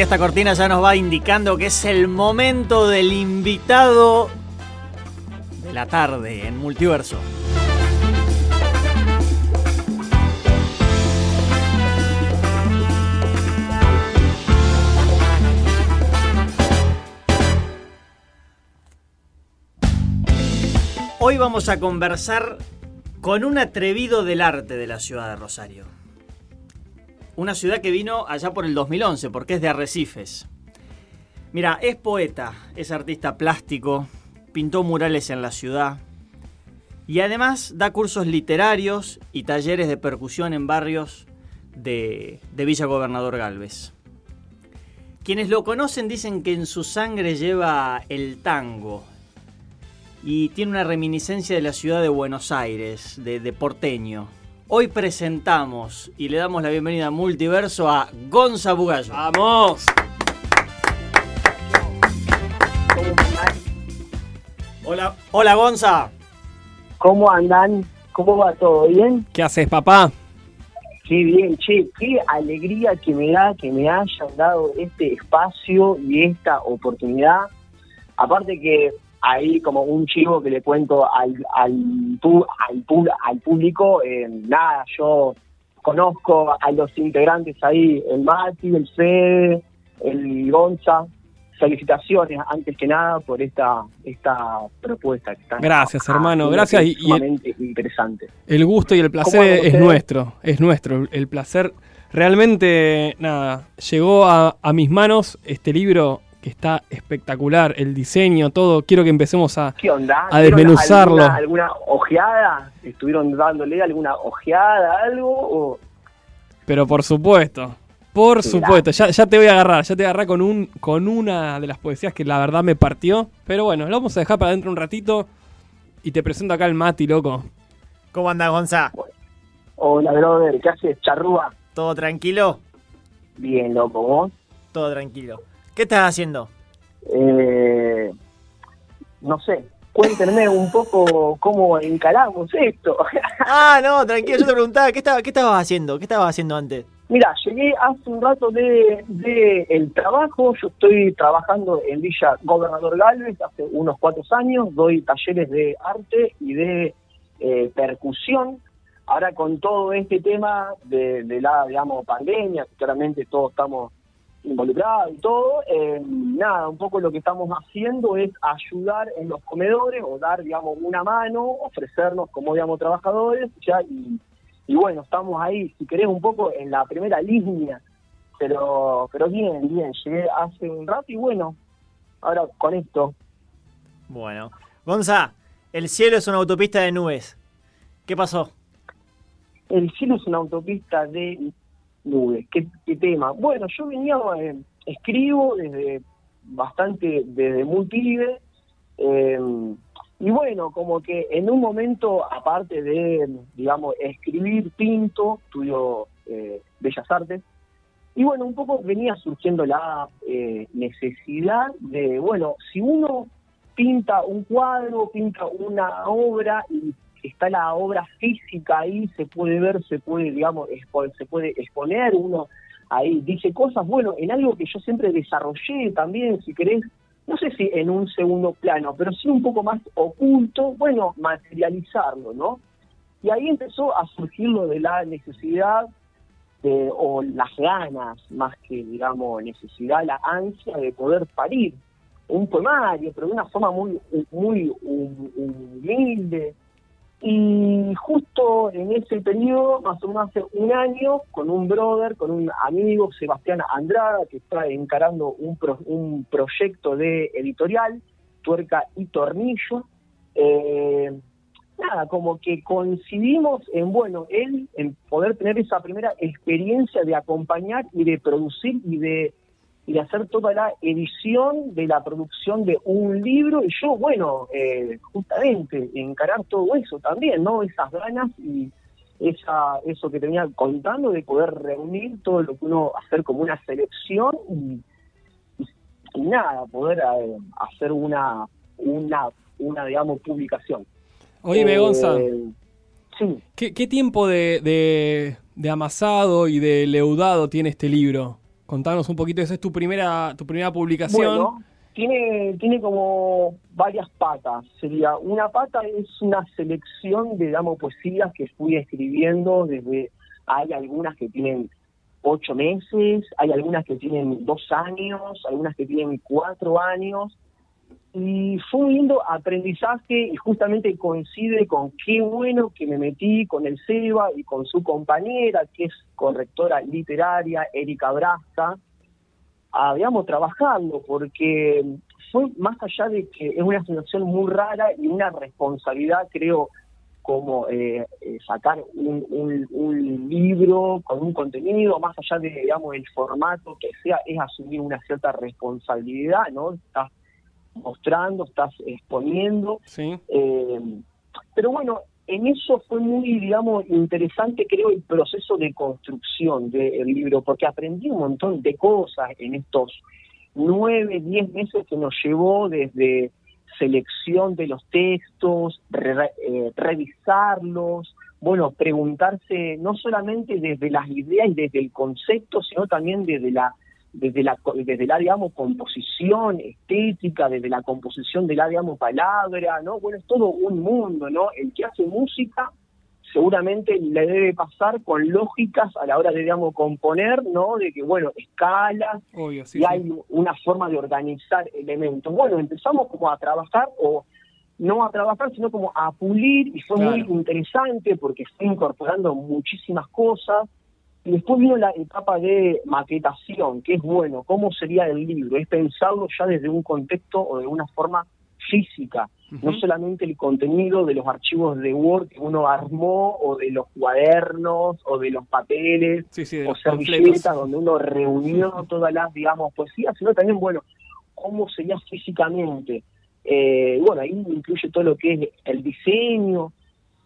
Esta cortina ya nos va indicando que es el momento del invitado de la tarde en Multiverso. Hoy vamos a conversar con un atrevido del arte de la ciudad de Rosario. Una ciudad que vino allá por el 2011, porque es de Arrecifes. Mira, es poeta, es artista plástico, pintó murales en la ciudad y además da cursos literarios y talleres de percusión en barrios de, de Villa Gobernador Galvez. Quienes lo conocen dicen que en su sangre lleva el tango y tiene una reminiscencia de la ciudad de Buenos Aires, de, de porteño. Hoy presentamos y le damos la bienvenida a Multiverso a Gonza Bugallo. ¡Vamos! Hola, hola Gonza. ¿Cómo andan? ¿Cómo va todo? ¿Bien? ¿Qué haces, papá? Qué bien, che, qué alegría que me da que me hayan dado este espacio y esta oportunidad. Aparte que ahí como un chivo que le cuento al, al, al, al público, eh, nada, yo conozco a los integrantes ahí, el Mati, el Fede, el Gonza. Felicitaciones antes que nada por esta esta propuesta que están Gracias, hermano, haciendo, gracias, y- sumamente interesante. El gusto y el ¿Cómo placer es nuestro, es nuestro. El placer realmente, nada, llegó a, a mis manos este libro que está espectacular, el diseño, todo. Quiero que empecemos a... ¿Qué onda? a ¿Vieron desmenuzarlo. ¿Alguna, alguna ojeada? ¿Estuvieron dándole alguna ojeada, algo? O... Pero por supuesto, por supuesto, ya, ya te voy a agarrar, ya te voy a agarrar con, un, con una de las poesías que la verdad me partió. Pero bueno, lo vamos a dejar para dentro un ratito y te presento acá al Mati, loco. ¿Cómo anda Gonza? Hola, brother, ¿qué haces? Charrúa. ¿Todo tranquilo? Bien, loco, ¿vos? Todo tranquilo. ¿Qué estás haciendo? Eh, no sé, cuéntenme un poco cómo encaramos esto. Ah, no, tranquilo, yo te preguntaba, ¿qué, estaba, ¿qué estabas haciendo? ¿Qué estabas haciendo antes? Mira, llegué hace un rato de, de el trabajo. Yo estoy trabajando en Villa Gobernador Galvez hace unos cuatro años. Doy talleres de arte y de eh, percusión. Ahora con todo este tema de, de la, digamos, pandemia, claramente todos estamos involucrados y todo, eh, nada, un poco lo que estamos haciendo es ayudar en los comedores o dar, digamos, una mano, ofrecernos como, digamos, trabajadores, ya, y, y bueno, estamos ahí, si querés, un poco en la primera línea, pero, pero bien, bien, llegué hace un rato y bueno, ahora con esto, Bueno. Gonza, el cielo es una autopista de nubes. ¿Qué pasó? el cielo es una autopista de nubes. ¿Qué, qué tema? Bueno, yo venía, eh, escribo desde bastante, desde muy pibe, eh, y bueno, como que en un momento, aparte de, digamos, escribir, pinto, estudio eh, Bellas Artes, y bueno, un poco venía surgiendo la eh, necesidad de, bueno, si uno pinta un cuadro, pinta una obra y está la obra física ahí, se puede ver, se puede, digamos, se puede exponer, uno ahí dice cosas, bueno, en algo que yo siempre desarrollé también, si querés, no sé si en un segundo plano, pero sí un poco más oculto, bueno, materializarlo, ¿no? Y ahí empezó a surgir lo de la necesidad de, o las ganas, más que, digamos, necesidad, la ansia de poder parir un poemario, pero de una forma muy, muy hum- humilde, y justo en ese periodo, más o menos hace un año, con un brother, con un amigo, Sebastián Andrada, que está encarando un, pro- un proyecto de editorial, Tuerca y Tornillo, eh, nada, como que coincidimos en, bueno, él, en poder tener esa primera experiencia de acompañar y de producir y de y de hacer toda la edición de la producción de un libro y yo, bueno, eh, justamente encarar todo eso también, ¿no? Esas ganas y esa eso que tenía contando de poder reunir todo lo que uno hacer como una selección y, y- y nada, poder eh, hacer una, una, una, digamos, publicación. Oye, Eh, Gonza, Sí, ¿qué, qué tiempo de, de- de amasado y de leudado tiene este libro? Contanos un poquito, esa es tu primera, tu primera publicación. Tiene, tiene como varias patas. Sería, una pata es una selección de, digamos, poesías que fui escribiendo desde, hay algunas que tienen ocho meses, hay algunas que tienen dos años, algunas que tienen cuatro años, y fue un lindo aprendizaje y justamente coincide con qué bueno que me metí con el Seba y con su compañera, que es correctora literaria, Erika Brasca, a, digamos, trabajando, porque fue más allá de que es una situación muy rara y una responsabilidad, creo, como eh, eh, sacar un, un, libro con un contenido, más allá de, digamos, el formato que sea, es asumir una cierta responsabilidad, ¿no? Estás mostrando, estás exponiendo. Sí. Eh, pero bueno, en eso fue muy, digamos, interesante, creo, el proceso de construcción del libro, porque aprendí un montón de cosas en estos nueve, diez meses que nos llevó desde selección de los textos, eh, revisarlos, bueno, preguntarse no solamente desde las ideas y desde el concepto, sino también desde la desde la desde la digamos composición estética desde la composición de la digamos palabra no bueno es todo un mundo no el que hace música seguramente le debe pasar con lógicas a la hora de digamos componer no de que bueno escalas y hay una forma de organizar elementos. Bueno empezamos como a trabajar o no a trabajar sino como a pulir y fue muy interesante porque fue incorporando muchísimas cosas y después vino la etapa de maquetación, que es bueno, ¿cómo sería el libro? Es pensarlo ya desde un contexto o de una forma física, no solamente el contenido de los archivos de Word que uno armó, o de los cuadernos, o de los papeles, o servilletas donde uno reunió todas las, digamos, poesías, sino también, bueno, cómo sería físicamente. Eh, bueno, ahí incluye todo lo que es el diseño,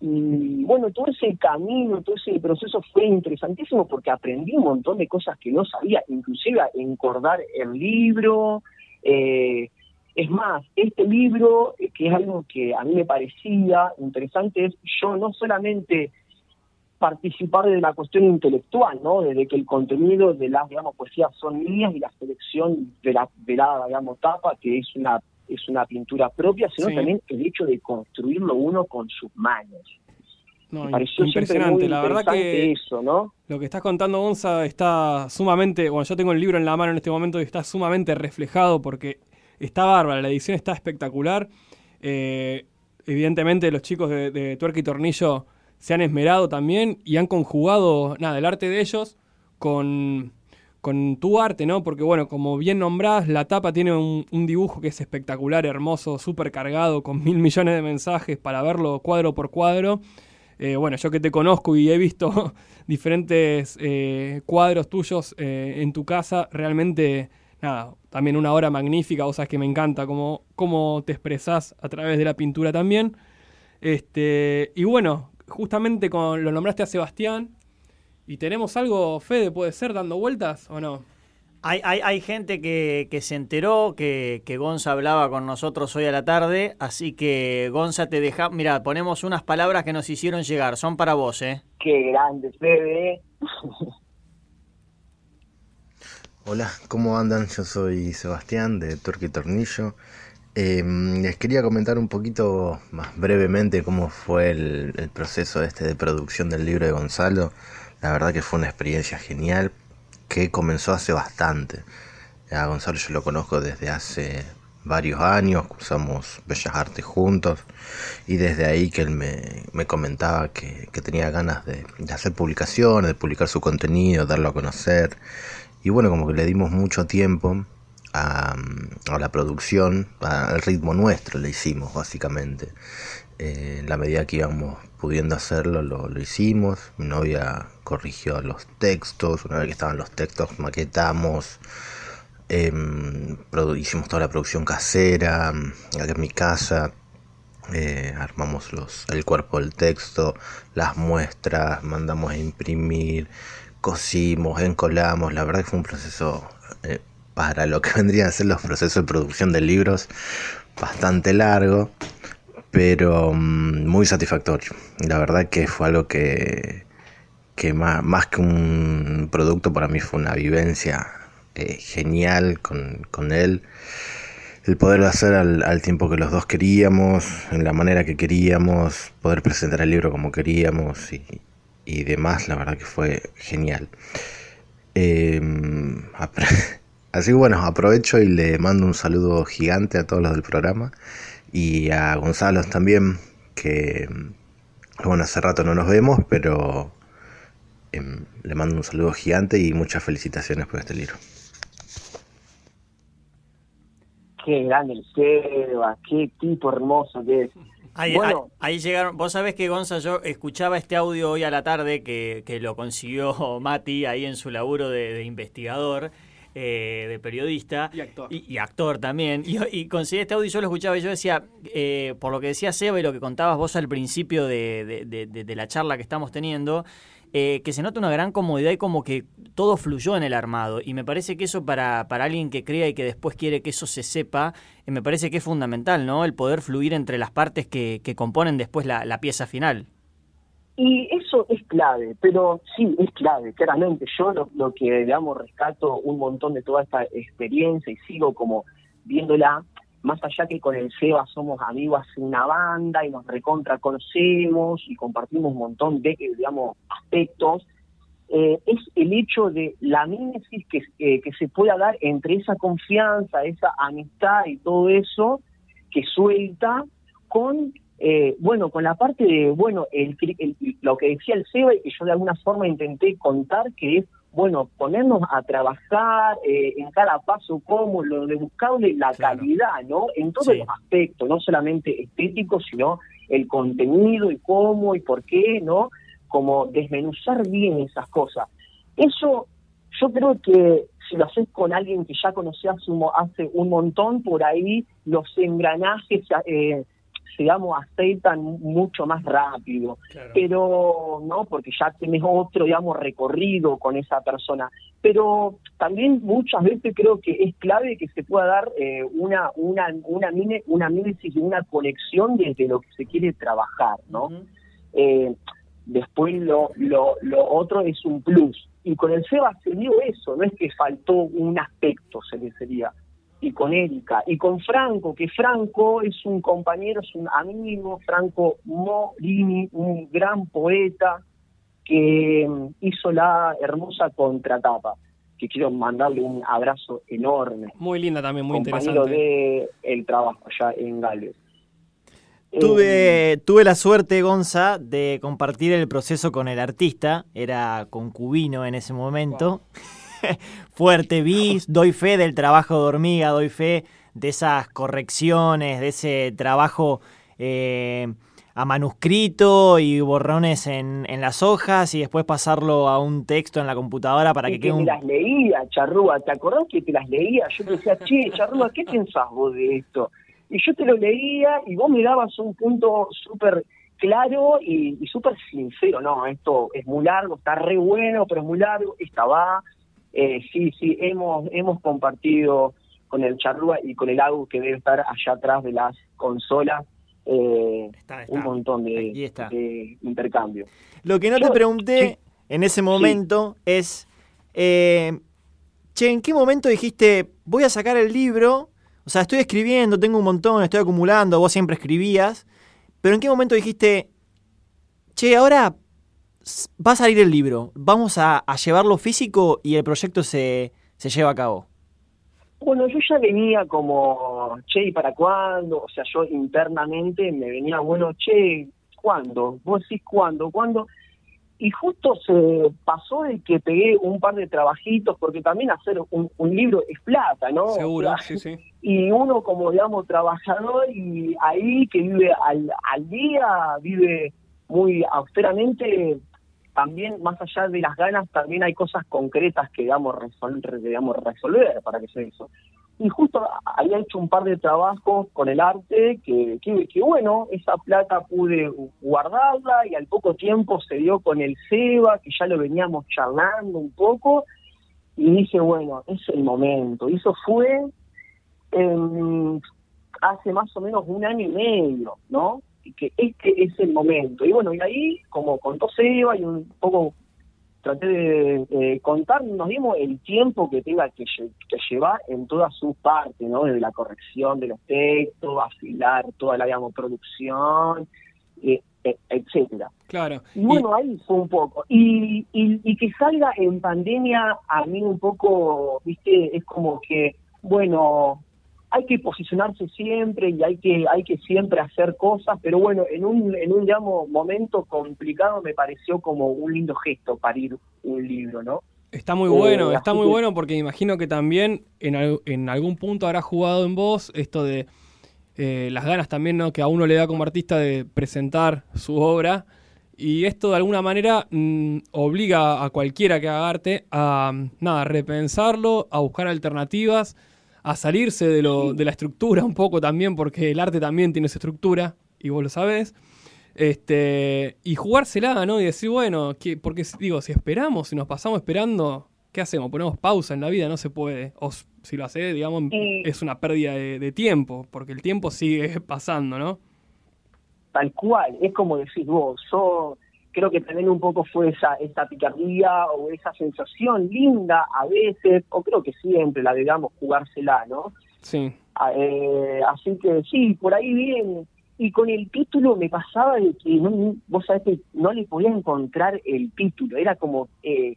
y bueno, todo ese camino, todo ese proceso fue interesantísimo porque aprendí un montón de cosas que no sabía, inclusive encordar el libro. Eh, es más, este libro, eh, que es algo que a mí me parecía interesante, es yo no solamente participar de la cuestión intelectual, ¿no? Desde que el contenido de las, poesías son mías y la selección de la, de la digamos, tapa, que es una es una pintura propia, sino también el hecho de construirlo uno con sus manos. No, impresionante, la verdad que eso, ¿no? Lo que estás contando, Gonza, está sumamente, bueno, yo tengo el libro en la mano en este momento y está sumamente reflejado porque está bárbara, la edición está espectacular. Eh, evidentemente los chicos de, de Tuerca y Tornillo se han esmerado también y han conjugado, nada, el arte de ellos con con tu arte, ¿no? Porque bueno, como bien nombrás, la tapa tiene un, dibujo que es espectacular, hermoso, súper cargado, con mil millones de mensajes para verlo cuadro por cuadro. Eh, bueno, yo que te conozco y he visto diferentes eh, cuadros tuyos eh, en tu casa, realmente, nada, también una obra magnífica, vos sabes que me encanta cómo, cómo te expresás a través de la pintura también. Este, y bueno, justamente con, lo nombraste a Sebastián, ¿Y tenemos algo, Fede, puede ser, dando vueltas o no? Hay, hay, hay gente que, se enteró que, que, Gonza hablaba con nosotros hoy a la tarde, así que Gonza te deja, mira, ponemos unas palabras que nos hicieron llegar, son para vos, ¿eh? Qué grande, Fede. Hola, ¿cómo andan? Yo soy Sebastián de Turque Tornillo. Em, les quería comentar un poquito más brevemente cómo fue el, el proceso este de producción del libro de Gonzalo. La verdad que fue una experiencia genial que comenzó hace bastante. A Gonzalo yo lo conozco desde hace varios años, cursamos Bellas Artes juntos y desde ahí que él me, comentaba que, tenía ganas de, hacer publicaciones, de publicar su contenido, darlo a conocer. Y bueno, como que le dimos mucho tiempo a, a la producción, al ritmo nuestro le hicimos básicamente. Eh, en la medida que íbamos pudiendo hacerlo, lo, hicimos. Mi novia corrigió los textos. Una vez que estaban los textos, maquetamos. Em, hicimos toda la producción casera, acá en mi casa. Eh, armamos los, el cuerpo del texto, las muestras, mandamos a imprimir, cosimos, encolamos. La verdad que fue un proceso eh, para lo que vendrían a ser los procesos de producción de libros bastante largo pero mm, muy satisfactorio. La verdad que fue algo que, que más, más, que un producto para mí fue una vivencia eh, genial con, con, él. El poderlo hacer al, al, tiempo que los dos queríamos, en la manera que queríamos, poder presentar el libro como queríamos y, y demás, la verdad que fue genial. Eh, así que bueno, aprovecho y le mando un saludo gigante a todos los del programa y a Gonzalo también, que bueno, hace rato no nos vemos, pero eh, le mando un saludo gigante y muchas felicitaciones por este libro. Qué grande el Seba, qué tipo hermoso que es. Ahí, bueno, ahí, ahí, llegaron, vos sabés que Gonza, yo escuchaba este audio hoy a la tarde que, que lo consiguió Mati ahí en su laburo de, de investigador. Eh, de periodista y actor, y, y actor también. Y, y, conseguí este audio y yo lo escuchaba y yo decía, eh, por lo que decía Seba y lo que contabas vos al principio de, de, de, de la charla que estamos teniendo, eh, que se nota una gran comodidad y como que todo fluyó en el armado. Y me parece que eso para, para alguien que crea y que después quiere que eso se sepa, eh, me parece que es fundamental, ¿no? El poder fluir entre las partes que, que componen después la, la pieza final. Y eso es clave, pero sí, es clave, claramente. Yo lo, lo, que, digamos, rescato un montón de toda esta experiencia y sigo como viéndola, más allá que con el Seba somos amigos hace una banda y nos recontra conocemos y compartimos un montón de, digamos, aspectos, eh, es el hecho de la mímesis que, eh, que se pueda dar entre esa confianza, esa amistad y todo eso que suelta con eh, bueno, con la parte de, bueno, el, el, lo que decía el Seba y que yo de alguna forma intenté contar, que es, bueno, ponernos a trabajar eh, en cada paso como lo de buscarle la claro. calidad, ¿no? En todos sí. los aspectos, no solamente estético, sino el contenido y cómo y por qué, ¿no? Como desmenuzar bien esas cosas. Eso yo creo que si lo haces con alguien que ya conocías hace un montón, por ahí los engranajes... Eh, digamos, aceitan mucho más rápido. Claro. Pero, ¿no? Porque ya tenés otro, digamos, recorrido con esa persona. Pero también muchas veces creo que es clave que se pueda dar eh, una, una, una, mine, una y una conexión desde lo que se quiere trabajar, ¿no? Uh -huh. eh, después lo, lo, lo otro es un plus. Y con el SEBA se dio eso, no es que faltó un aspecto, se le sería y con Erika, y con Franco, que Franco es un compañero, es un amigo, Franco Morini, un gran poeta que hizo la hermosa contratapa, que quiero mandarle un abrazo enorme. Muy linda también, muy compañero interesante. de el trabajo allá en Gales. Tuve, eh, tuve la suerte, Gonza, de compartir el proceso con el artista, era concubino en ese momento. Wow. fuerte bis, doy fe del trabajo de hormiga, doy fe de esas correcciones, de ese trabajo eh, a manuscrito y borrones en, en, las hojas y después pasarlo a un texto en la computadora para que, que quede un... las leía, Charrúa, ¿te acordás que te las leía? Yo te decía, che, Charrúa, ¿qué pensás vos de esto? Y yo te lo leía y vos me dabas un punto súper claro y, y súper sincero, no, esto es muy largo, está re bueno, pero es muy largo, esta va, eh, sí, sí, hemos, hemos compartido con el Charrúa y con el Agu que debe estar allá atrás de las consolas. Eh, está, está. un montón de, de, intercambio. Lo que no Yo, te pregunté sí, en ese momento sí. es, eh, che, ¿en qué momento dijiste, voy a sacar el libro? O sea, estoy escribiendo, tengo un montón, estoy acumulando, vos siempre escribías, pero ¿en qué momento dijiste, che, ahora va a salir el libro, vamos a, a, llevarlo físico y el proyecto se, se lleva a cabo? Bueno, yo ya venía como, che, ¿y para cuándo? O sea, yo internamente me venía, bueno, che, ¿cuándo? Vos decís cuándo, ¿cuándo? Y justo se pasó de que pegué un par de trabajitos, porque también hacer un, un libro es plata, ¿no? Seguro, o sea, sí, sí. Y uno como, digamos, trabajador y ahí que vive al, al día, vive muy austeramente, también más allá de las ganas también hay cosas concretas que digamos resolver, digamos, resolver para que sea eso. Y justo había hecho un par de trabajos con el arte que, que, bueno, esa plata pude guardarla y al poco tiempo se dio con el SEBA, que ya lo veníamos charlando un poco, y dije, bueno, es el momento. Y eso fue eh, hace más o menos un año y medio, ¿no? Que este es el momento. Y bueno, y ahí, como contó Seba y un poco traté de eh, contar, nos dimos el tiempo que tenga que, que llevar en todas sus partes, ¿no? Desde la corrección de los textos, afilar toda la, digamos, producción, eh, e, etcétera. Claro. Y bueno, ahí fue un poco. Y, y, y que salga en pandemia, a mí un poco, viste, es como que, bueno, hay que posicionarse siempre y hay que hay que siempre hacer cosas, pero bueno, en un en un digamos, momento complicado me pareció como un lindo gesto parir un libro, ¿no? Está muy bueno, eh, está muy bueno porque imagino que también en, en algún punto habrá jugado en vos esto de eh, las ganas también ¿no? que a uno le da como artista de presentar su obra. Y esto de alguna manera mm, obliga a cualquiera que haga arte a nada, repensarlo, a buscar alternativas a salirse de, lo, de la estructura un poco también, porque el arte también tiene esa estructura, y vos lo sabés. Este, y jugársela, ¿no? Y decir, bueno, que, porque digo, si esperamos, si nos pasamos esperando, ¿qué hacemos? Ponemos pausa en la vida, no se puede. O si lo hace, digamos, es una pérdida de, tiempo, porque el tiempo sigue pasando, ¿no? Tal cual, es como decís vos, sos creo que también un poco fue esa, esa picardía o esa sensación linda a veces, o creo que siempre la digamos jugársela, ¿no? Sí. Ah, eh, así que sí, por ahí bien. Y con el título me pasaba de que no, vos sabés que no le podía encontrar el título, era como, eh,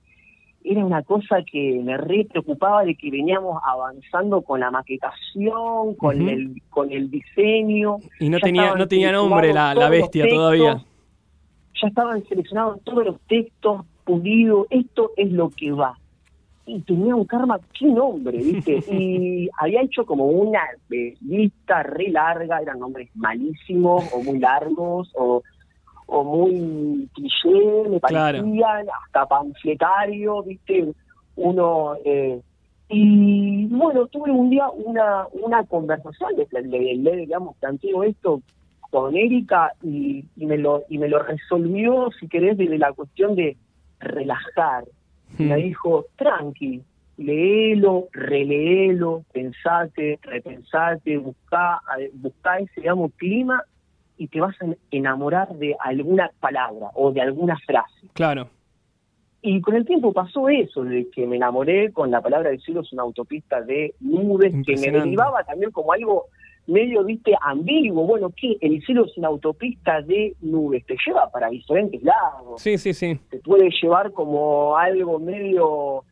era una cosa que me re preocupaba de que veníamos avanzando con la maquetación, con el con el diseño. Y no tenía no tenía nombre la, la bestia todavía ya estaban seleccionados todos los textos pulidos, esto es lo que va. Y tenía un karma, qué nombre, ¿viste? Y había hecho como una lista re larga, eran nombres malísimos o muy largos o, o muy cliché, me parecían, hasta panfletario, ¿viste? Uno. Eh, y bueno, tuve un día una, una conversación, le, le, le digamos, planteo esto con Erika y, me lo y me lo resolvió, si querés, desde la cuestión de relajar. Me hmm. dijo, tranqui, léelo, releelo, pensate, repensate, busca, busca ese, digamos, clima y te vas a enamorar de alguna palabra o de alguna frase. Claro. Y con el tiempo pasó eso, de que me enamoré con la palabra del cielo es una autopista de nubes, que me derivaba también como algo medio, viste, ambiguo. Bueno, que el cielo es una autopista de nubes, te lleva para diferentes lados. Sí, sí, sí. Te puede llevar como algo medio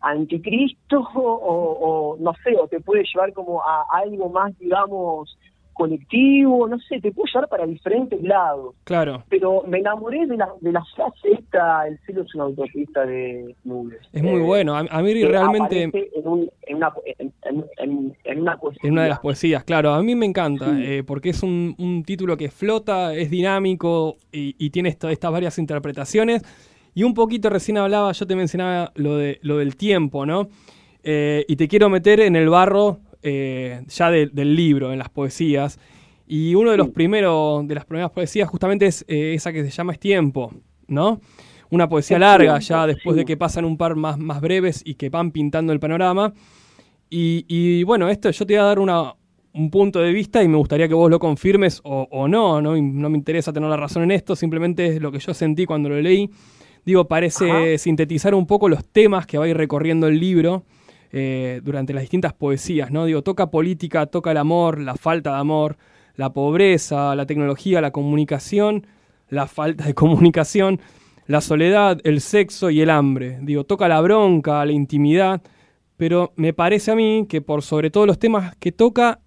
anticristo o, no sé, o te puede llevar como a algo más, digamos, colectivo, no sé, te puede llevar para diferentes lados. Claro. Pero me enamoré de la, de la frase esta, el cielo es una autopista de nubes. Es muy eh, bueno, a, mí realmente... En, un, en, una, en, una poesía. En una de las poesías, claro, a mí me encanta, eh, porque es un, un, título que flota, es dinámico y, y tiene estas varias interpretaciones. Y un poquito recién hablaba, yo te mencionaba lo, de, lo del tiempo, ¿no? Eh, y te quiero meter en el barro eh, ya del libro, en las poesías. Y uno de los primeros, de las primeras poesías justamente es eh, esa que se llama Es tiempo, ¿no? Una poesía larga, ya después de que pasan un par más, más breves y que van pintando el panorama. Y, bueno, esto yo te voy a dar una, un punto de vista y me gustaría que vos lo confirmes o, no, no, no me interesa tener la razón en esto, simplemente es lo que yo sentí cuando lo leí. Digo, parece sintetizar un poco los temas que va a ir recorriendo el libro eh, durante las distintas poesías, ¿no? Digo, toca política, toca el amor, la falta de amor, la pobreza, la tecnología, la comunicación, la falta de comunicación, la soledad, el sexo y el hambre. Digo, toca la bronca, la intimidad, pero me parece a mí que por sobre todo los temas que toca,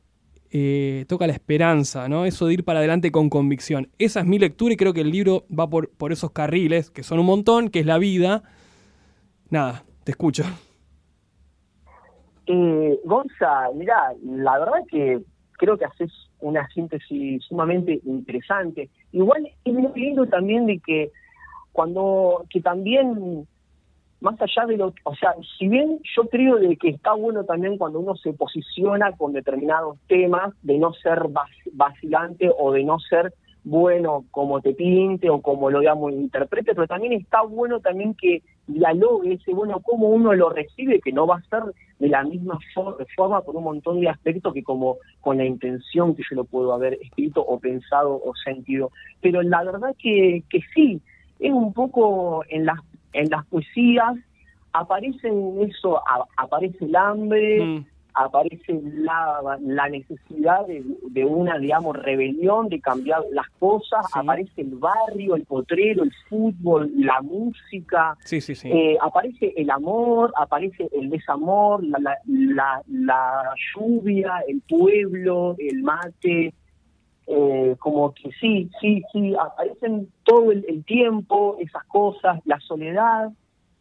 eh, toca la esperanza, ¿no? Eso de ir para adelante con convicción. Esa es mi lectura y creo que el libro va por, por esos carriles, que son un montón, que es la vida. Nada, te escucho. Eh, Gonza, mira, la verdad que creo que haces una síntesis sumamente interesante. Igual es muy lindo también de que cuando, que también, más allá de lo, o sea, si bien yo creo de que está bueno también cuando uno se posiciona con determinados temas, de no ser vacilante o de no ser bueno como te pinte o como lo digamos interprete, pero también está bueno también que dialogue ese bueno cómo uno lo recibe, que no va a ser de la misma forma por un montón de aspectos que como con la intención que yo lo puedo haber escrito o pensado o sentido. Pero la verdad que, que sí, es un poco en las en las poesías aparecen eso, aparece el hambre, mm aparece la, la necesidad de, una, digamos, rebelión, de cambiar las cosas, aparece el barrio, el potrero, el fútbol, la música, sí, sí, sí. Eh, aparece el amor, aparece el desamor, la, la, la, lluvia, el pueblo, el mate, eh, como que sí, sí, sí, aparecen todo el tiempo esas cosas, la soledad,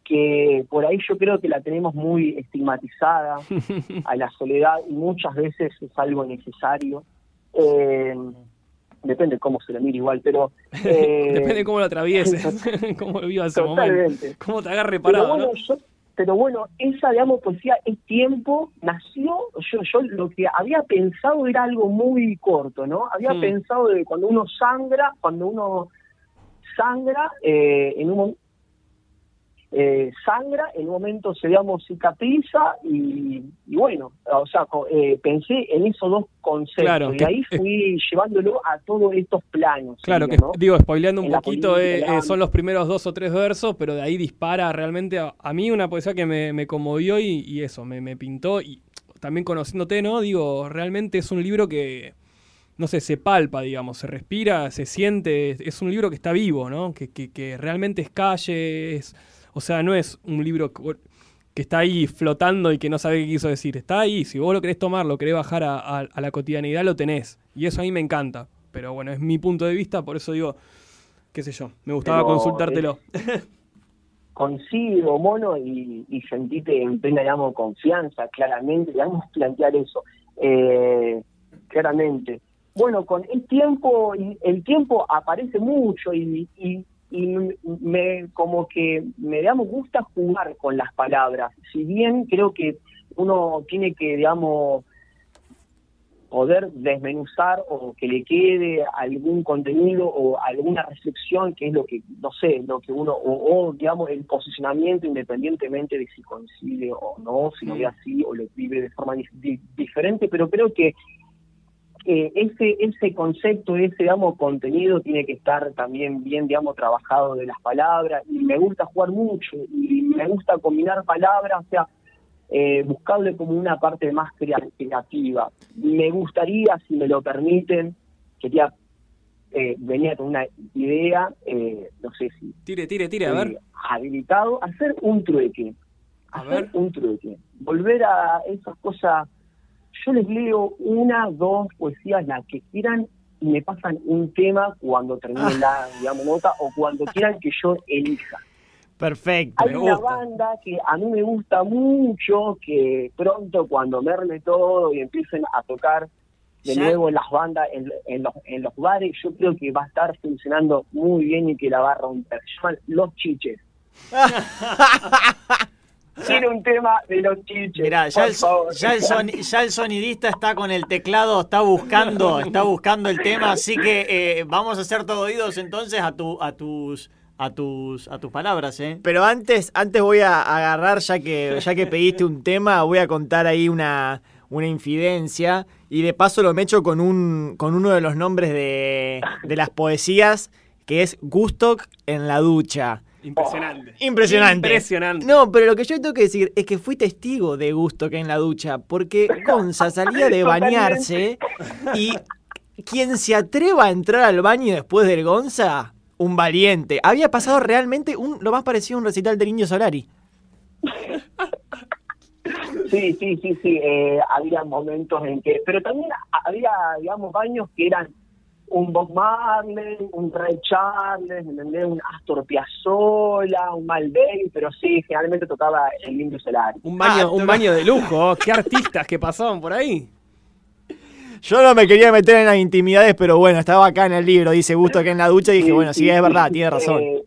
que por ahí yo creo que la tenemos muy estigmatizada a la soledad y muchas veces es algo necesario. Eh, depende cómo se lo mire igual, pero... Eh, depende cómo lo atravieses, cómo lo vivas ese momento, cómo te agarre parado. Pero bueno, pero bueno, esa, digamos, poesía es tiempo, nació, yo, yo lo que había pensado era algo muy corto, ¿no? Había hmm. pensado de cuando uno sangra, cuando uno sangra, eh, en un eh, sangra, en un momento se digamos cicatriza y, bueno, o sea, eh, pensé en esos dos conceptos y ahí fui llevándolo a todos estos planos. Claro, que digo, spoileando un poquito, eh, son los primeros dos o tres versos, pero de ahí dispara realmente a, mí una poesía que me, conmovió y, eso, me, pintó y también conociéndote, ¿no? Digo, realmente es un libro que no sé, se palpa, digamos, se respira, se siente, es un libro que está vivo, ¿no? Que, que, que realmente es calle, es, o sea, no es un libro que está ahí flotando y que no sabe qué quiso decir. Está ahí, si vos lo querés tomar, lo querés bajar a, la cotidianidad, lo tenés. Y eso a mí me encanta. Pero bueno, es mi punto de vista, por eso digo, qué sé yo, me gustaba consultártelo. coincido, mono, y, y sentite en plena, digamos, confianza, claramente, digamos, plantear eso. Eh, claramente. Bueno, con el tiempo, el tiempo aparece mucho y, y me como que me digamos gusta jugar con las palabras. Si bien creo que uno tiene que digamos poder desmenuzar o que le quede algún contenido o alguna reflexión que es lo que no sé lo que uno o, digamos el posicionamiento independientemente de si coincide o no si lo ve así o lo vive de forma diferente pero creo que eh, ese ese concepto, ese digamos contenido tiene que estar también bien digamos trabajado de las palabras. Y me gusta jugar mucho y me gusta combinar palabras, o sea, eh, buscarle como una parte más creativa. Me gustaría, si me lo permiten, quería eh, venía con una idea, eh, no sé si tire, tire, tire, a ver, habilitado, hacer un trueque, a hacer un trueque, volver a esas cosas yo les leo una, dos poesías, las que quieran, y me pasan un tema cuando termine la, digamos, nota o cuando quieran que yo elija. Perfecto. Hay una banda que a mí me gusta mucho, que pronto cuando merme todo y empiecen a tocar de nuevo en las bandas, en, los, en los bares, yo creo que va a estar funcionando muy bien y que la va a romper. Se llaman Los Chiches. Tiene un tema de los chiches. Mirá, ya, el, sonidista está con el teclado, está buscando, está buscando el tema, así que eh, vamos a hacer todo oídos entonces a tu, a tus a tus a tus palabras, ¿eh? Pero antes antes voy a agarrar ya que ya que pediste un tema, voy a contar ahí una una infidencia y de paso lo me echo con un con uno de los nombres de, de las poesías que es Gustock en la ducha. Impresionante. Impresionante. Impresionante. No, pero lo que yo tengo que decir es que fui testigo de gusto que en la ducha, porque Gonza salía de bañarse y quien se atreva a entrar al baño después del Gonza, un valiente. Había pasado realmente un, lo más parecido a un recital de Niño Solari. Sí, sí, sí, sí. Eh, había momentos en que. Pero también había, digamos, baños que eran un Bob Marley, un Ray Charles, Un Astor Piazzolla, un Malbec, pero sí, generalmente tocaba el Indio Solari. Un baño, ah, un baño de lujo, qué artistas que pasaban por ahí. Yo no me quería meter en las intimidades, pero bueno, estaba acá en el libro, dice Gusto que en la ducha, y dije, bueno, sí, es verdad, tiene razón. Eh,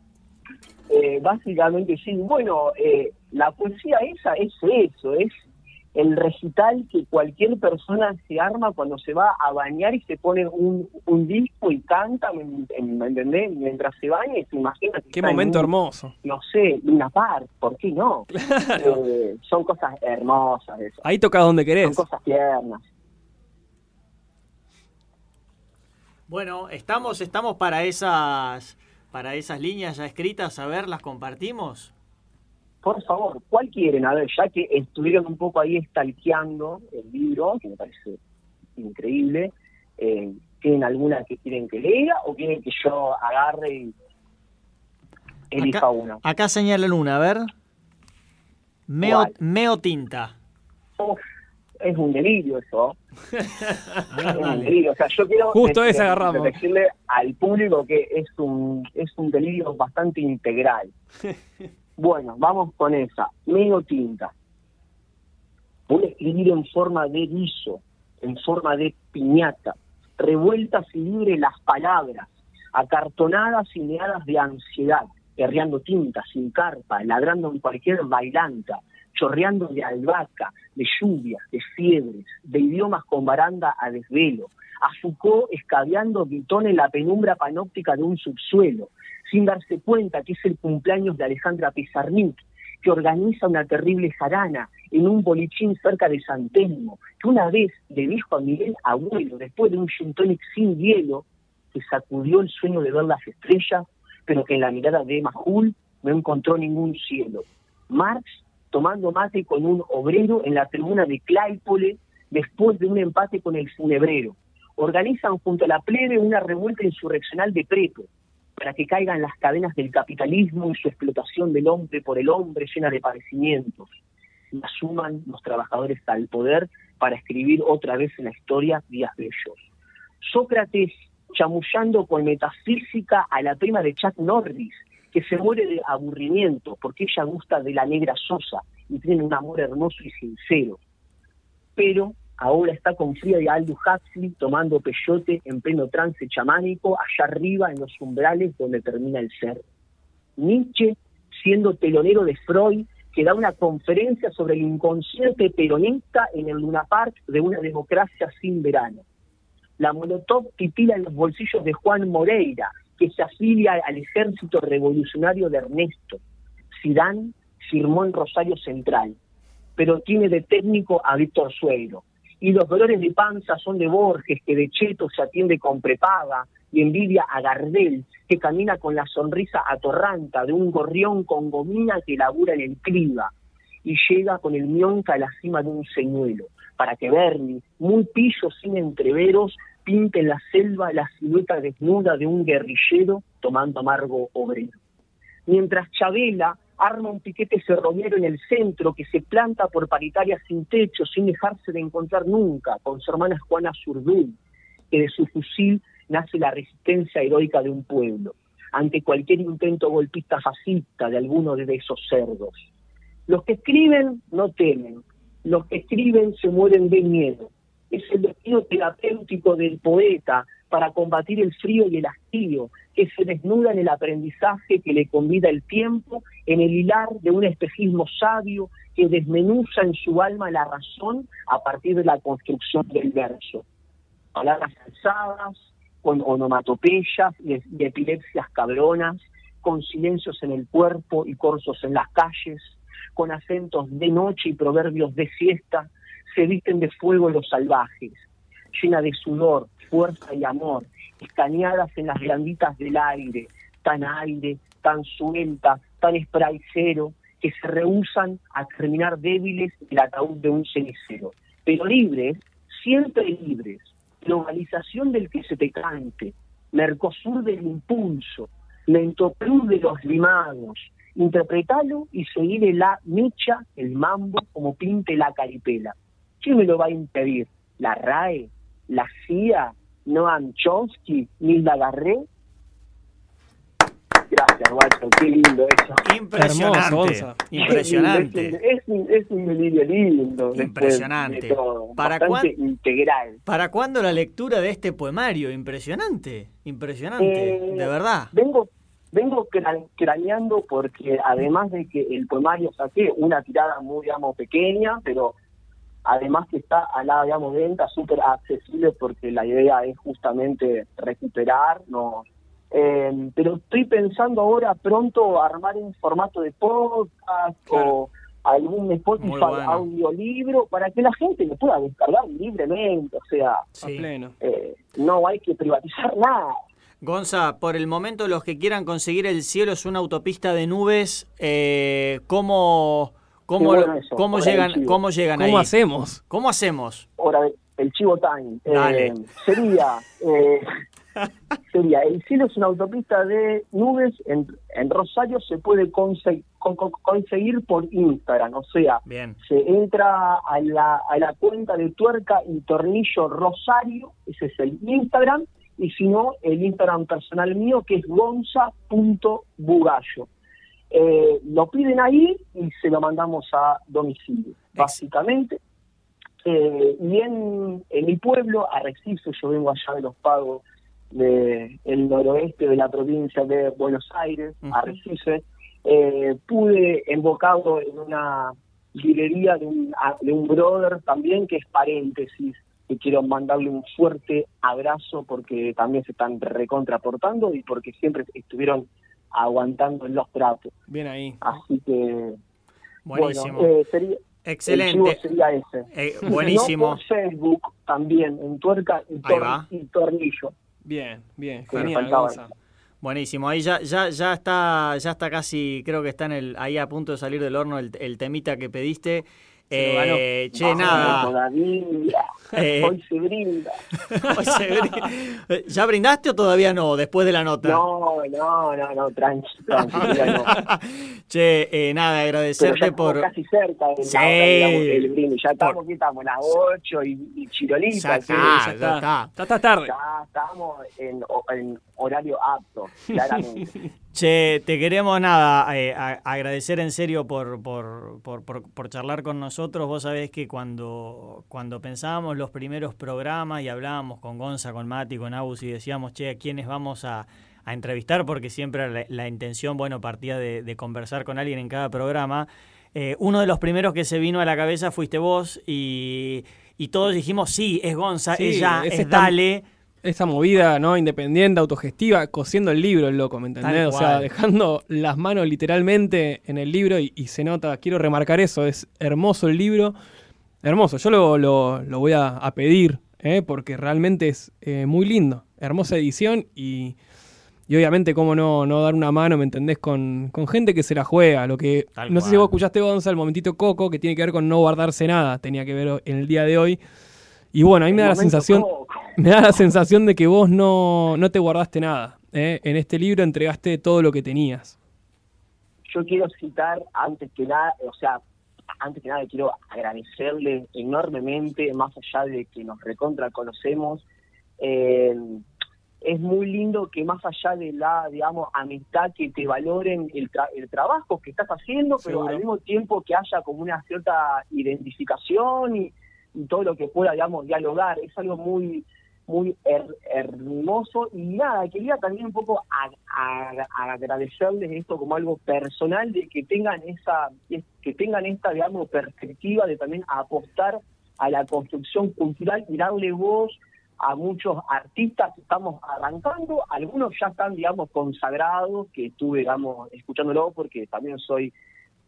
eh, básicamente sí, bueno, eh, la poesía esa es eso, es el recital que cualquier persona se arma cuando se va a bañar y se pone un, un disco y canta, ¿me, entendés? Mientras se baña y se imagina Qué momento hermoso. No sé, una par, ¿por qué no? Eh, son cosas hermosas eso. Ahí tocas donde querés. Son cosas tiernas. Bueno, estamos, estamos para esas para esas líneas ya escritas, a ver, las compartimos. Por favor, ¿cuál quieren? A ver, ya que estuvieron un poco ahí estalqueando el libro, que me parece increíble, eh, ¿tienen alguna que quieren que lea o quieren que yo agarre y elija Acá, una? acá señalan una, a ver. Meo. Meo Tinta. Uf, es un delirio eso. es un delirio. O sea, yo quiero Justo agarramos. decirle al público que es un, es un delirio bastante integral. Bueno, vamos con esa. Medio tinta. Voy a escribir en forma de guiso, en forma de piñata, revueltas y libre las palabras, acartonadas y meadas de ansiedad, perreando tinta, sin carpa, ladrando en cualquier bailanta, chorreando de albahaca, de lluvias, de fiebres, de idiomas con baranda a desvelo, a Foucault escabeando gritón en la penumbra panóptica de un subsuelo, sin darse cuenta que es el cumpleaños de Alejandra Pizarnik, que organiza una terrible jarana en un bolichín cerca de San Telmo, que una vez le dijo a Miguel Abuelo, después de un gin tonic sin hielo, que sacudió el sueño de ver las estrellas, pero que en la mirada de Majul no encontró ningún cielo. Marx tomando mate con un obrero en la tribuna de Claypole después de un empate con el funebrero. Organizan junto a la plebe una revuelta insurreccional de prepo para que caigan las cadenas del capitalismo y su explotación del hombre por el hombre llena de padecimientos. Y asuman los trabajadores al poder para escribir otra vez en la historia días bellos. Sócrates chamullando con metafísica a la prima de Chuck Norris, que se muere de aburrimiento porque ella gusta de la negra sosa y tiene un amor hermoso y sincero. Pero ahora está con Frida y Aldous Huxley tomando peyote en pleno trance chamánico allá arriba en los umbrales donde termina el ser. Nietzsche siendo telonero de Freud que da una conferencia sobre el inconsciente peronista en el Luna Park de una democracia sin verano. La Molotov titila en los bolsillos de Juan Moreira, que se afilia al ejército revolucionario de Ernesto. Sidán firmó en Rosario Central, pero tiene de técnico a Víctor Sueiro. Y los dolores de panza son de Borges, que de Cheto se atiende con prepaga, y envidia a Gardel, que camina con la sonrisa atorranta de un gorrión con gomina que labura en el criba, y llega con el mionca a la cima de un señuelo, para que Bernie, muy pillo sin entreveros, pinte en la selva la silueta desnuda de un guerrillero tomando amargo obrero. Mientras Chabela arma un piquete ferroviario en el centro que se planta por paritaria sin techo, sin dejarse de encontrar nunca con su hermana Juana Zurdul, que de su fusil nace la resistencia heroica de un pueblo, ante cualquier intento golpista fascista de alguno de esos cerdos. Los que escriben no temen, los que escriben se mueren de miedo. Es el destino terapéutico del poeta para combatir el frío y el hastío, que se desnuda en el aprendizaje que le convida el tiempo, en el hilar de un espejismo sabio que desmenuza en su alma la razón a partir de la construcción del verso. Palabras alzadas, con onomatopeyas y, epilepsias cabronas, con silencios en el cuerpo y corsos en las calles, con acentos de noche y proverbios de siesta, se visten de fuego los salvajes, llena de sudor, fuerza y amor, escaneadas en las blanditas del aire, tan aire, tan suelta, tan espraicero, que se rehusan a terminar débiles el ataúd de un cenicero. Pero libres, siempre libres, globalización del que se te cante, Mercosur del impulso, Lentoplu de los limados, interpretalo y seguirle la mecha, el mambo, como pinte la caripela. ¿Quién me lo va a impedir? ¿La RAE? ¿La CIA? ¿Noam Chomsky? ¿Nilda Garré? Gracias, guacho, qué lindo eso. Impresionante. Hermoso, impresionante. Es un, es un delirio lindo. Impresionante. de todo. ¿Para Bastante cuán- integral. ¿Para cuándo la lectura de este poemario? Impresionante, impresionante, Eh, de verdad. Vengo, vengo cra- craneando porque además de que el poemario saqué una tirada muy, digamos, pequeña, pero además que está a la, digamos, venta súper accesible porque la idea es justamente recuperar, no eh, pero estoy pensando ahora pronto armar un formato de podcast o algún Spotify bueno. audiolibro para que la gente lo pueda descargar libremente, o sea, Sí. pleno. eh, no hay que privatizar nada. Gonza, por el momento los que quieran conseguir el cielo es una autopista de nubes, eh, ¿cómo, cómo, bueno eso, cómo hora llegan, cómo llegan ¿Cómo ahí? hacemos? ¿Cómo hacemos? Ahora, el Chivo Time. eh, Dale. sería, eh, sería, el cielo es una autopista de nubes, en, en Rosario se puede conse- con- con- conseguir por Instagram, o sea, Bien, se entra a la, a la cuenta de tuerca y tornillo Rosario, ese es el Instagram, y si no, el Instagram personal mío que es gonza.bugallo. Eh, lo piden ahí y se lo mandamos a domicilio, básicamente. Eh, y en, en mi pueblo, Arrecife, yo vengo allá de los pagos del noroeste de la provincia de Buenos Aires, Ujú. Arrecife, eh, pude embocado en una librería de un, a- de un brother también que es paréntesis y quiero mandarle un fuerte abrazo porque también se están recontraportando y porque siempre estuvieron aguantando en los tratos. Bien ahí. Así que, buenísimo. bueno, eh, sería, el chivo Excelente. sería ese. Eh, No buenísimo. por Facebook también, en tuerca y, Ahí tor- va. y tornillo. Bien, bien. Que me Genial. Buenísimo, ahí ya, ya, ya está, ya está casi, creo que está en el, ahí a punto de salir del horno el, el temita que pediste. Eh, che, Vamos, nada. Todavía. Eh. Hoy se brinda. Hoy se brin- ¿Ya brindaste o todavía no? Después de la nota. No, no, no, no, tranqui, tranqui, todavía no. che, eh, nada, ya agradecerte estamos por. casi cerca del Sí. la hora, digamos, del brindis. Ya estamos, Por- aquí estamos, las 8 y, y chirolita. Ya sí. está, Ya ya está. está. Ya está tarde. Ya estamos en, en horario apto, claramente. Che, te queremos nada, eh, a- agradecer en serio por, por, por, por- por charlar con nosotros. Vos sabés que cuando, cuando pensábamos los primeros programas y hablábamos con Gonza, con Mati, con Agus y decíamos, che, ¿a quiénes vamos a, a entrevistar? Porque siempre la, la intención, bueno, partía de, de conversar con alguien en cada programa. Eh, uno de los primeros que se vino a la cabeza fuiste vos y, y todos dijimos, sí, es Gonza, Sí, es ya, es dale. Esa movida, ¿no? Independiente, autogestiva, cosiendo el libro, el loco, ¿me entendés? Tal O sea, cual. dejando las manos literalmente en el libro y, y se nota, quiero remarcar eso, es hermoso el libro. Hermoso, yo lo, lo- lo voy a, a pedir, ¿eh? porque realmente es eh, muy lindo. Hermosa edición y, y obviamente, cómo no, no dar una mano, ¿me entendés? Con, con gente que se la juega. Lo que, Tal no sé si vos escuchaste, Gonza, el momentito Coco, que tiene que ver con no guardarse nada, tenía que ver en el día de hoy. Y bueno, a mí me da la sensación Coco. me da la sensación de que vos no, no te guardaste nada. ¿eh? En este libro entregaste todo lo que tenías. yo quiero citar antes que nada, o sea, antes que nada quiero agradecerle enormemente, más allá de que nos recontra conocemos, eh, es muy lindo que más allá de la, digamos, amistad, que te valoren el, tra- el trabajo que estás haciendo, pero Seguro. al mismo tiempo que haya como una cierta identificación y, y todo lo que pueda, digamos, dialogar. Es algo muy muy her- hermoso y nada, quería también un poco a- a- agradecerles esto como algo personal de que tengan esa que tengan esta digamos perspectiva de también apostar a la construcción cultural y darle voz a muchos artistas que estamos arrancando, algunos ya están digamos consagrados, que estuve digamos escuchándolo porque también soy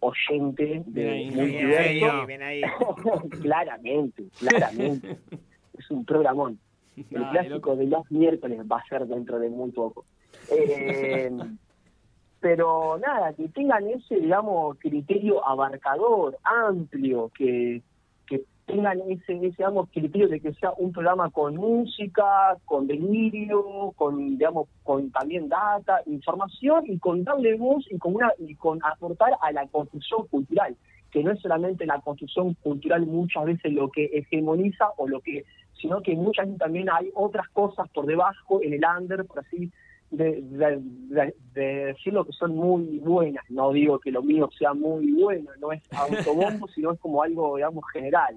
oyente Bien de ahí, multiverso. bien ahí. claramente, claramente. es un programón. El clásico de los miércoles va a ser dentro de muy poco. Eh, pero nada, que tengan ese, digamos, criterio abarcador, amplio, que, que tengan ese, ese, digamos, criterio de que sea un programa con música, con delirio, con, digamos, con también data, información y con darle voz y con, una, y con aportar a la construcción cultural que no es solamente la construcción cultural muchas veces lo que hegemoniza o lo que, sino que muchas veces también hay otras cosas por debajo en el under, por así de, de, de- de decirlo que son muy buenas. No digo que lo mío sea muy bueno, no es autobombo, sino es como algo, digamos, general.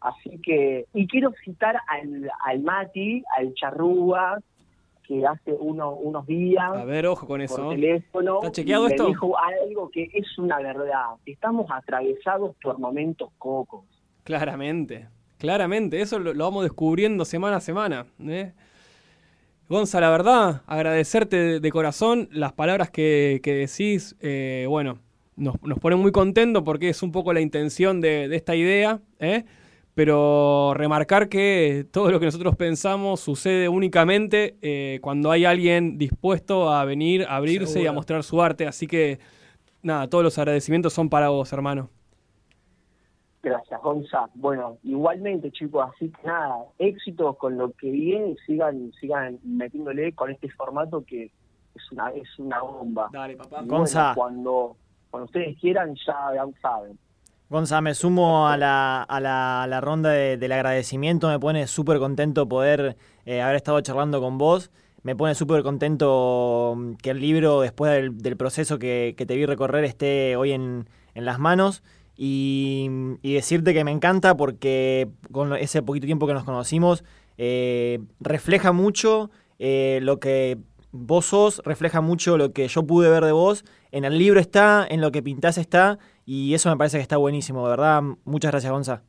Así que, y quiero citar al, al Mati, al Charrúa, que hace uno, unos días A ver, ojo con por eso. teléfono. ¿Está chequeado me esto? dijo algo que es una verdad. Estamos atravesados por momentos cocos. Claramente, claramente. Eso lo, lo vamos descubriendo semana a semana. ¿eh? Gonza, la verdad, agradecerte de, de corazón las palabras que, que decís. eh, bueno, nos, nos ponen muy contentos porque es un poco la intención de, de esta idea. ¿eh? pero remarcar que todo lo que nosotros pensamos sucede únicamente eh, cuando hay alguien dispuesto a venir, a abrirse y a mostrar su arte. Así que, nada, todos los agradecimientos son para vos, hermano. Gracias, Gonza. Bueno, igualmente, chicos, así que nada, éxitos con lo que viene y sigan, sigan metiéndole con este formato que es una, es una bomba. Dale, papá. Gonza. bueno, cuando, cuando ustedes quieran, ya, ya saben. Gonza, me sumo a la, a la, a la ronda de- del agradecimiento. Me pone súper contento poder eh, haber estado charlando con vos. Me pone súper contento mm, que el libro, después del, del proceso que, que te vi recorrer, esté hoy en, en las manos. Y, decirte que me encanta porque con ese poquito tiempo que nos conocimos, eh, refleja mucho eh, lo que vos sos, refleja mucho lo que yo pude ver de vos. En el libro está, en lo que pintás está, y eso me parece que está buenísimo, verdad. Muchas gracias, Gonza.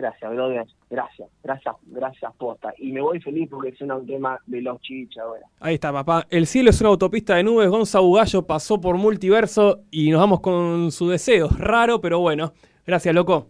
Gracias, brother. Gracias, gracias, gracias, posta. Y me voy feliz porque es un tema de los chichos ahora. Ahí está, papá. El cielo es una autopista de nubes. Gonza Bugallo pasó por multiverso y nos vamos con su deseo. Raro, pero bueno. Gracias, loco.